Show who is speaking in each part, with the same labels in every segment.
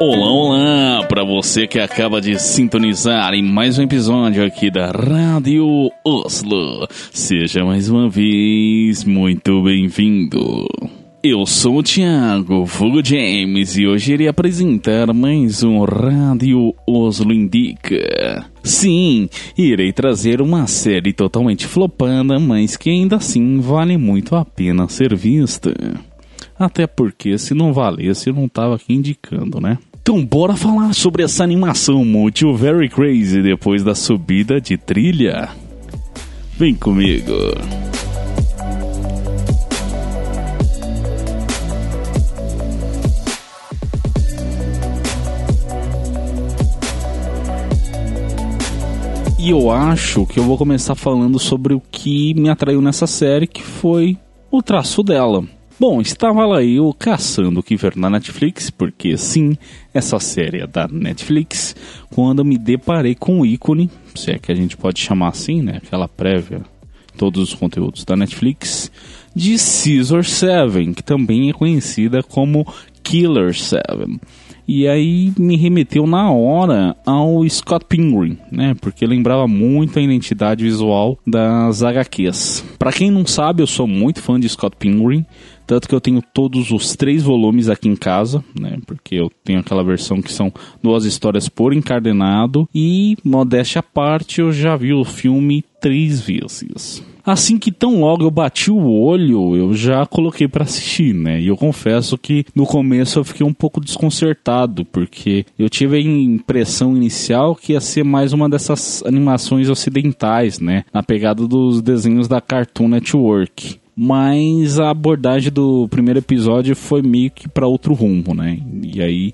Speaker 1: Olá, olá, para você que acaba de sintonizar em mais um episódio aqui da Rádio Oslo. Seja mais uma vez muito bem-vindo. Eu sou o Thiago Fugo James e hoje irei apresentar mais um Rádio Oslo Indica. Sim, irei trazer uma série totalmente flopada, mas que ainda assim vale muito a pena ser vista. Até porque se não valesse eu não tava aqui indicando, né? Então bora falar sobre essa animação muito very crazy depois da subida de trilha. Vem comigo. E eu acho que eu vou começar falando sobre o que me atraiu nessa série, que foi o traço dela. Bom, estava lá eu caçando o que ver na Netflix, porque sim, essa série é da Netflix, quando me deparei com o ícone, se é que a gente pode chamar assim, né? Aquela prévia, todos os conteúdos da Netflix, de Caesar 7, que também é conhecida como Killer 7. E aí me remeteu na hora ao Scott Pilgrim, né? Porque lembrava muito a identidade visual das HQs. Para quem não sabe, eu sou muito fã de Scott Pilgrim, tanto que eu tenho todos os três volumes aqui em casa, né? Porque eu tenho aquela versão que são duas histórias por encadenado e modéstia à parte, eu já vi o filme três vezes. Assim que tão logo eu bati o olho, eu já coloquei para assistir, né? E eu confesso que no começo eu fiquei um pouco desconcertado, porque eu tive a impressão inicial que ia ser mais uma dessas animações ocidentais, né? Na pegada dos desenhos da Cartoon Network mas a abordagem do primeiro episódio foi meio que para outro rumo, né? E aí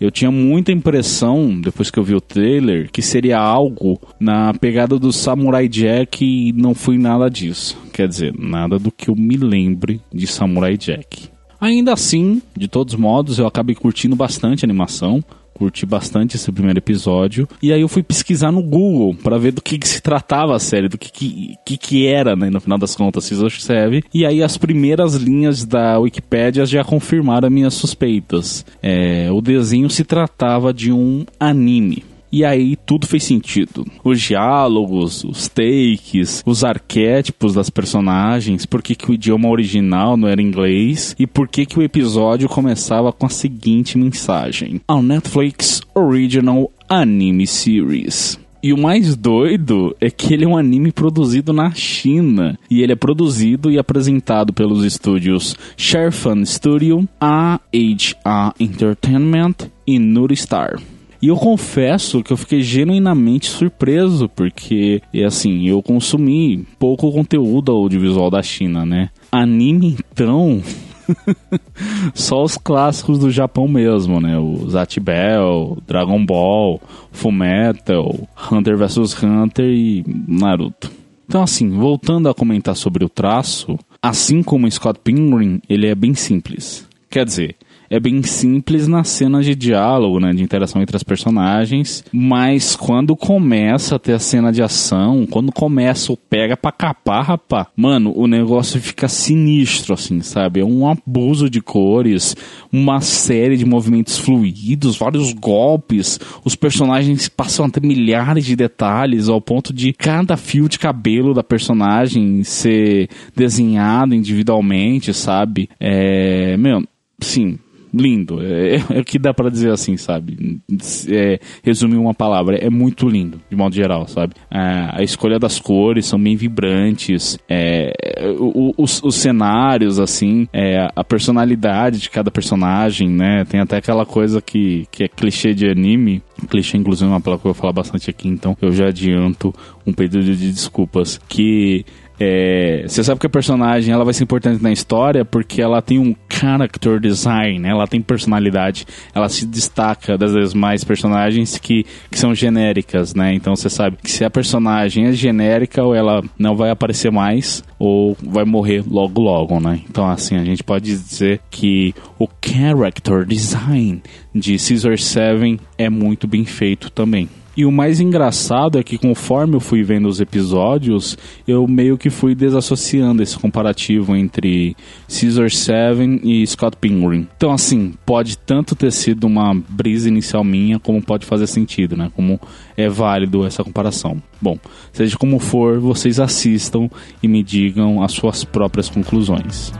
Speaker 1: eu tinha muita impressão, depois que eu vi o trailer, que seria algo na pegada do Samurai Jack e não foi nada disso. Quer dizer, nada do que eu me lembre de Samurai Jack. Ainda assim, de todos modos, eu acabei curtindo bastante a animação curti bastante esse primeiro episódio. E aí eu fui pesquisar no Google para ver do que, que, se tratava a série, do que que, que, que era, né, no final das contas, Season 7. E aí as primeiras linhas da Wikipedia já confirmaram minhas suspeitas. É, o desenho se tratava de um anime. E aí tudo fez sentido. Os diálogos, os takes, os arquétipos das personagens, por que, que o idioma original não era inglês e por que, que o episódio começava com a seguinte mensagem: A Netflix Original Anime Series. E o mais doido é que ele é um anime produzido na China. E ele é produzido e apresentado pelos estúdios Sharefan Studio, AHA Entertainment e Nuristar. E eu confesso que eu fiquei genuinamente surpreso, porque, assim, eu consumi pouco conteúdo audiovisual da China, né? Anime, então. Só os clássicos do Japão mesmo, né? O Zatibel, Dragon Ball, Fullmetal, Hunter vs Hunter e Naruto. Então, assim, voltando a comentar sobre o traço, assim como Scott Pilgrim, ele é bem simples. Quer dizer, é bem simples nas cenas de diálogo, né, de interação entre as personagens, mas quando começa a ter a cena de ação, quando começa o pega pra capar, rapá, mano, o negócio fica sinistro, assim, sabe? É um abuso de cores, uma série de movimentos fluidos, vários golpes, os personagens passam a ter milhares de detalhes ao ponto de cada fio de cabelo da personagem ser desenhado individualmente, sabe? É, meu, sim, lindo. É, é, o que dá para dizer assim, sabe? É, resumir uma palavra, é muito lindo, de modo geral, sabe? a escolha das cores são bem vibrantes, é, o, os, os, cenários, assim, é, a personalidade de cada personagem, né? Tem até aquela coisa que, que é clichê de anime, clichê inclusive é uma palavra que eu vou falar bastante aqui, então eu já adianto um pedido de desculpas, que é, você sabe que a personagem ela vai ser importante na história porque ela tem um character design, né? ela tem personalidade, ela se destaca das demais personagens que, que são genéricas, né? Então você sabe que se a personagem é genérica ou ela não vai aparecer mais ou vai morrer logo logo, né? Então assim, a gente pode dizer que o character design de Caesar 7 é muito bem feito também. E o mais engraçado é que conforme eu fui vendo os episódios, eu meio que fui desassociando esse comparativo entre Caesar 7 e Scott Pilgrim. Então, assim, pode tanto ter sido uma brisa inicial minha, como pode fazer sentido, né? Como é válido essa comparação. Bom, seja como for, vocês assistam e me digam as suas próprias conclusões.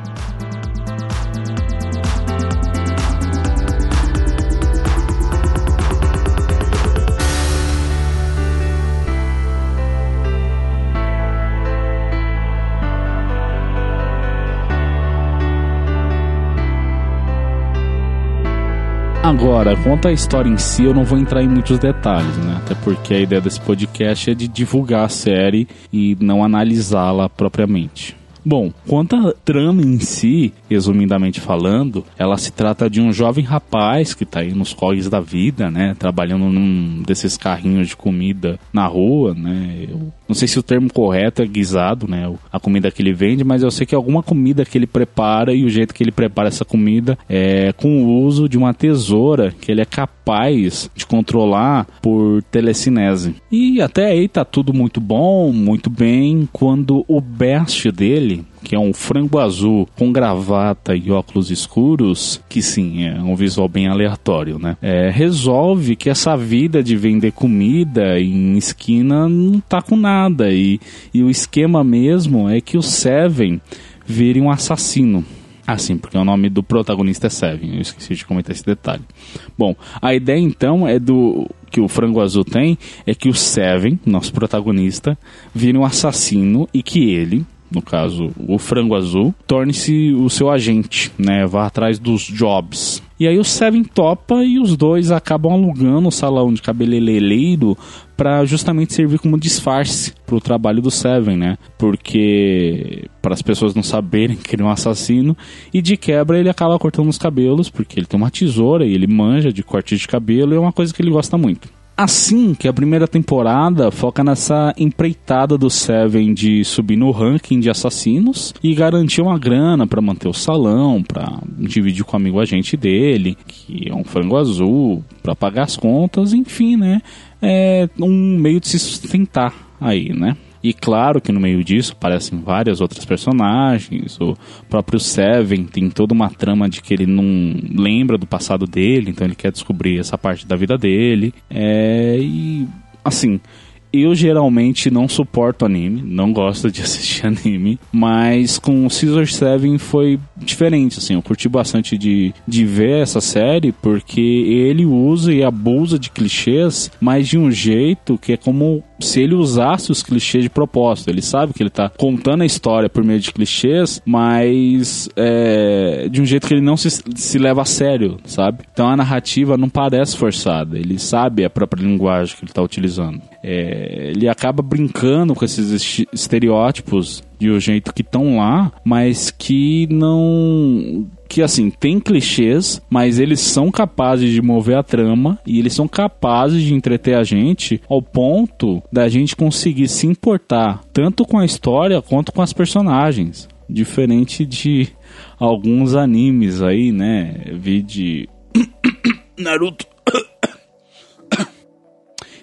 Speaker 1: Agora, quanto à história em si, eu não vou entrar em muitos detalhes, né? Até porque a ideia desse podcast é de divulgar a série e não analisá-la propriamente. Bom, quanto à trama em si, resumidamente falando, ela se trata de um jovem rapaz que está aí nos corres da vida, né? Trabalhando num desses carrinhos de comida na rua, né? Eu não sei se o termo correto é guisado, né? A comida que ele vende, mas eu sei que alguma comida que ele prepara e o jeito que ele prepara essa comida é com o uso de uma tesoura que ele é capaz de controlar por telecinese. E até aí tá tudo muito bom, muito bem, quando o best dele que é um frango azul com gravata e óculos escuros, que sim, é um visual bem aleatório, né? É, resolve que essa vida de vender comida em esquina não tá com nada. E, e o esquema mesmo é que o Seven vire um assassino. Ah, sim, porque o nome do protagonista é Seven. Eu esqueci de comentar esse detalhe. Bom, a ideia então é do que o Frango Azul tem é que o Seven, nosso protagonista, vire um assassino e que ele, no caso o frango azul, torne-se o seu agente, né? Vá atrás dos jobs. E aí o Seven topa e os dois acabam alugando o salão de cabeleireiro para justamente servir como disfarce para o trabalho do Seven, né? Porque para as pessoas não saberem que ele é um assassino e de quebra ele acaba cortando os cabelos porque ele tem uma tesoura e ele manja de corte de cabelo e é uma coisa que ele gosta muito. Assim que a primeira temporada foca nessa empreitada do Seven de subir no ranking de assassinos e garantir uma grana para manter o salão, para dividir com o amigo agente dele, que é um frango azul, para pagar as contas, enfim, né? É um meio de se sustentar aí, né? E claro que no meio disso aparecem várias outras personagens. O próprio Seven tem toda uma trama de que ele não lembra do passado dele, então ele quer descobrir essa parte da vida dele. É, e assim, eu geralmente não suporto anime, não gosto de assistir anime, mas com Caesar 7 foi diferente, assim, eu curti bastante de, de ver essa série porque ele usa e abusa de clichês, mas de um jeito que é como se ele usasse os clichês de propósito. Ele sabe que ele está contando a história por meio de clichês, mas é, de um jeito que ele não se, se leva a sério, sabe? Então a narrativa não parece forçada. Ele sabe a própria linguagem que ele está utilizando. É, ele acaba brincando com esses estereótipos de um jeito que estão lá, mas que não que assim, tem clichês, mas eles são capazes de mover a trama e eles são capazes de entreter a gente ao ponto da gente conseguir se importar tanto com a história quanto com as personagens. Diferente de alguns animes aí, né? Vi de Naruto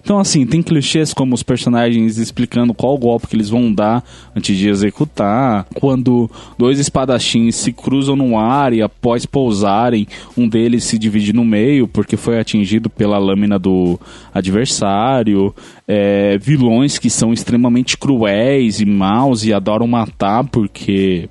Speaker 1: então, assim, tem clichês como os personagens explicando qual golpe que eles vão dar antes de executar. Quando dois espadachins se cruzam no ar e após pousarem, um deles se divide no meio porque foi atingido pela lâmina do adversário. É, vilões que são extremamente cruéis e maus e adoram matar porque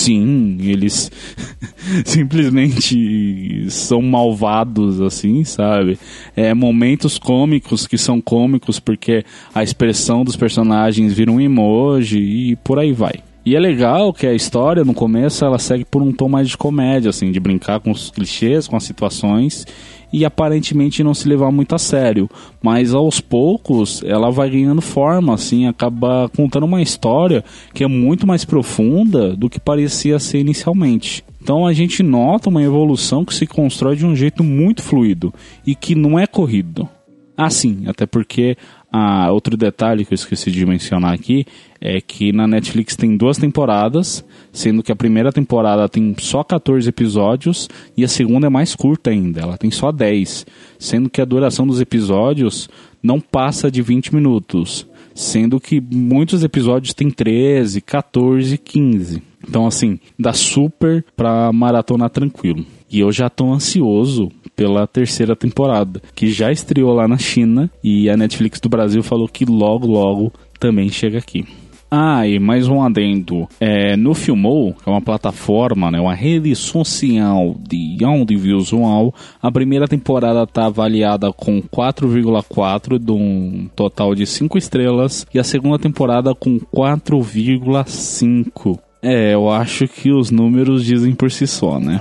Speaker 1: Sim, eles simplesmente são malvados, assim, sabe? É, momentos cômicos que são cômicos porque a expressão dos personagens vira um emoji e por aí vai. E é legal que a história, no começo, ela segue por um tom mais de comédia, assim, de brincar com os clichês, com as situações e aparentemente não se levar muito a sério. Mas aos poucos ela vai ganhando forma, assim, acaba contando uma história que é muito mais profunda do que parecia ser inicialmente. Então a gente nota uma evolução que se constrói de um jeito muito fluido e que não é corrido. Ah, sim, até porque ah, outro detalhe que eu esqueci de mencionar aqui é que na Netflix tem duas temporadas, sendo que a primeira temporada tem só 14 episódios e a segunda é mais curta ainda, ela tem só 10, sendo que a duração dos episódios não passa de 20 minutos, sendo que muitos episódios têm 13, 14, 15. Então assim, dá super pra maratona tranquilo. E eu já tô ansioso pela terceira temporada, que já estreou lá na China e a Netflix do Brasil falou que logo, logo também chega aqui. Ah, e mais um adendo. É, no Filmou, que é uma plataforma, né, uma rede social de audiovisual, a primeira temporada está avaliada com 4,4 de um total de 5 estrelas e a segunda temporada com 4,5. É, eu acho que os números dizem por si só, né?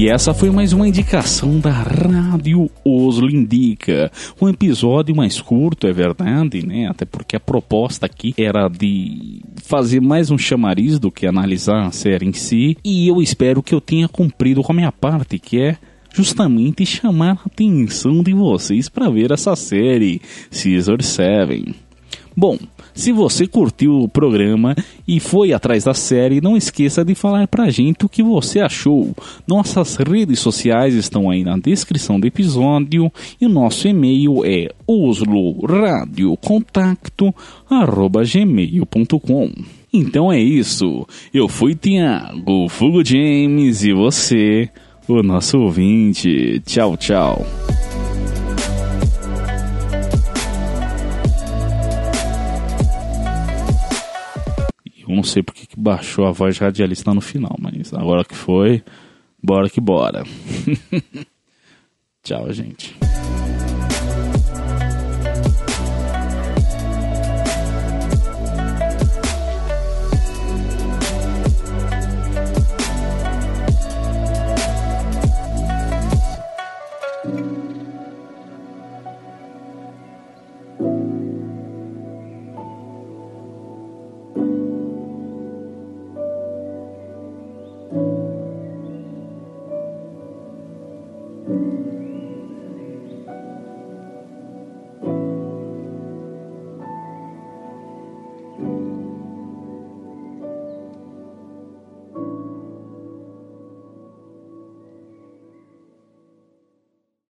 Speaker 1: E essa foi mais uma indicação da Rádio Oslo Indica. Um episódio mais curto, é verdade, né? Até porque a proposta aqui era de fazer mais um chamariz do que analisar a série em si. E eu espero que eu tenha cumprido com a minha parte, que é justamente chamar a atenção de vocês para ver essa série, Caesar 7. Bom, se você curtiu o programa e foi atrás da série, não esqueça de falar pra gente o que você achou. Nossas redes sociais estão aí na descrição do episódio e o nosso e-mail é osloradiocontacto@gmail.com. Então é isso. Eu fui Tiago Fugo James e você, o nosso ouvinte. Tchau, tchau. Eu não sei porque que baixou a voz radialista no final, mas agora que foi, bora que bora. Tchau, gente.